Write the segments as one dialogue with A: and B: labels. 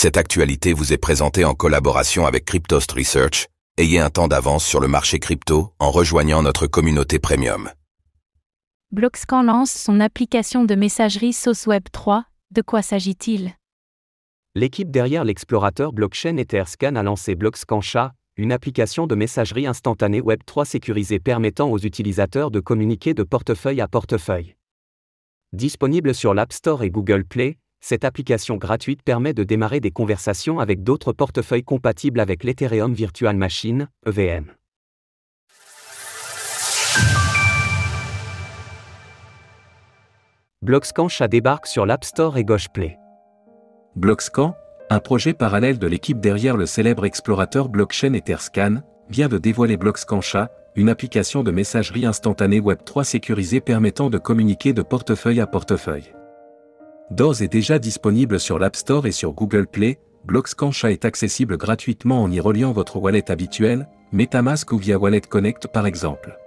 A: Cette actualité vous est présentée en collaboration avec Cryptost Research. Ayez un temps d'avance sur le marché crypto en rejoignant notre communauté premium.
B: Blockscan lance son application de messagerie Sauce Web 3. De quoi s'agit-il?
C: L'équipe derrière l'explorateur blockchain Etherscan a lancé Blockscan Chat, une application de messagerie instantanée Web 3 sécurisée permettant aux utilisateurs de communiquer de portefeuille à portefeuille. Disponible sur l'App Store et Google Play, cette application gratuite permet de démarrer des conversations avec d'autres portefeuilles compatibles avec l'Ethereum Virtual Machine, EVM. Blockscan Chat débarque sur l'App Store et Gauche Play.
D: Blockscan, un projet parallèle de l'équipe derrière le célèbre explorateur blockchain Etherscan, vient de dévoiler Blockscan Chat, une application de messagerie instantanée Web3 sécurisée permettant de communiquer de portefeuille à portefeuille. D'ores et déjà disponible sur l'App Store et sur Google Play, Blockscancha est accessible gratuitement en y reliant votre wallet habituel, MetaMask ou via Wallet Connect par exemple.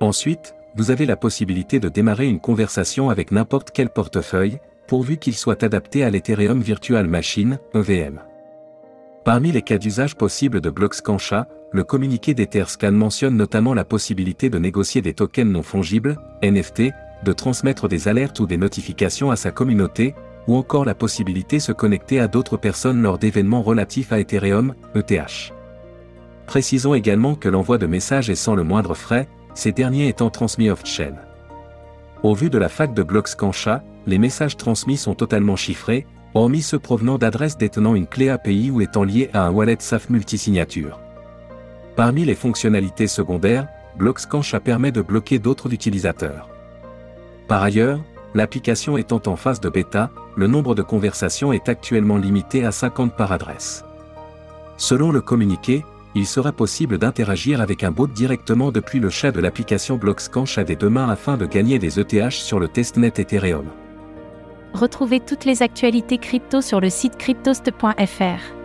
D: Ensuite, vous avez la possibilité de démarrer une conversation avec n'importe quel portefeuille, pourvu qu'il soit adapté à l'Ethereum Virtual Machine, EVM. Parmi les cas d'usage possibles de Blockscancha, le communiqué d'Etherscan mentionne notamment la possibilité de négocier des tokens non fongibles, NFT, de transmettre des alertes ou des notifications à sa communauté, ou encore la possibilité de se connecter à d'autres personnes lors d'événements relatifs à Ethereum, ETH. Précisons également que l'envoi de messages est sans le moindre frais, ces derniers étant transmis off-chain. Au vu de la fac de Blockscancha, les messages transmis sont totalement chiffrés, hormis ceux provenant d'adresses détenant une clé API ou étant liées à un wallet SAF multisignature. Parmi les fonctionnalités secondaires, Blockscancha permet de bloquer d'autres utilisateurs. Par ailleurs, l'application étant en phase de bêta, le nombre de conversations est actuellement limité à 50 par adresse. Selon le communiqué, il sera possible d'interagir avec un bot directement depuis le chat de l'application Blockscan Chat dès demain afin de gagner des ETH sur le testnet Ethereum.
B: Retrouvez toutes les actualités crypto sur le site cryptost.fr.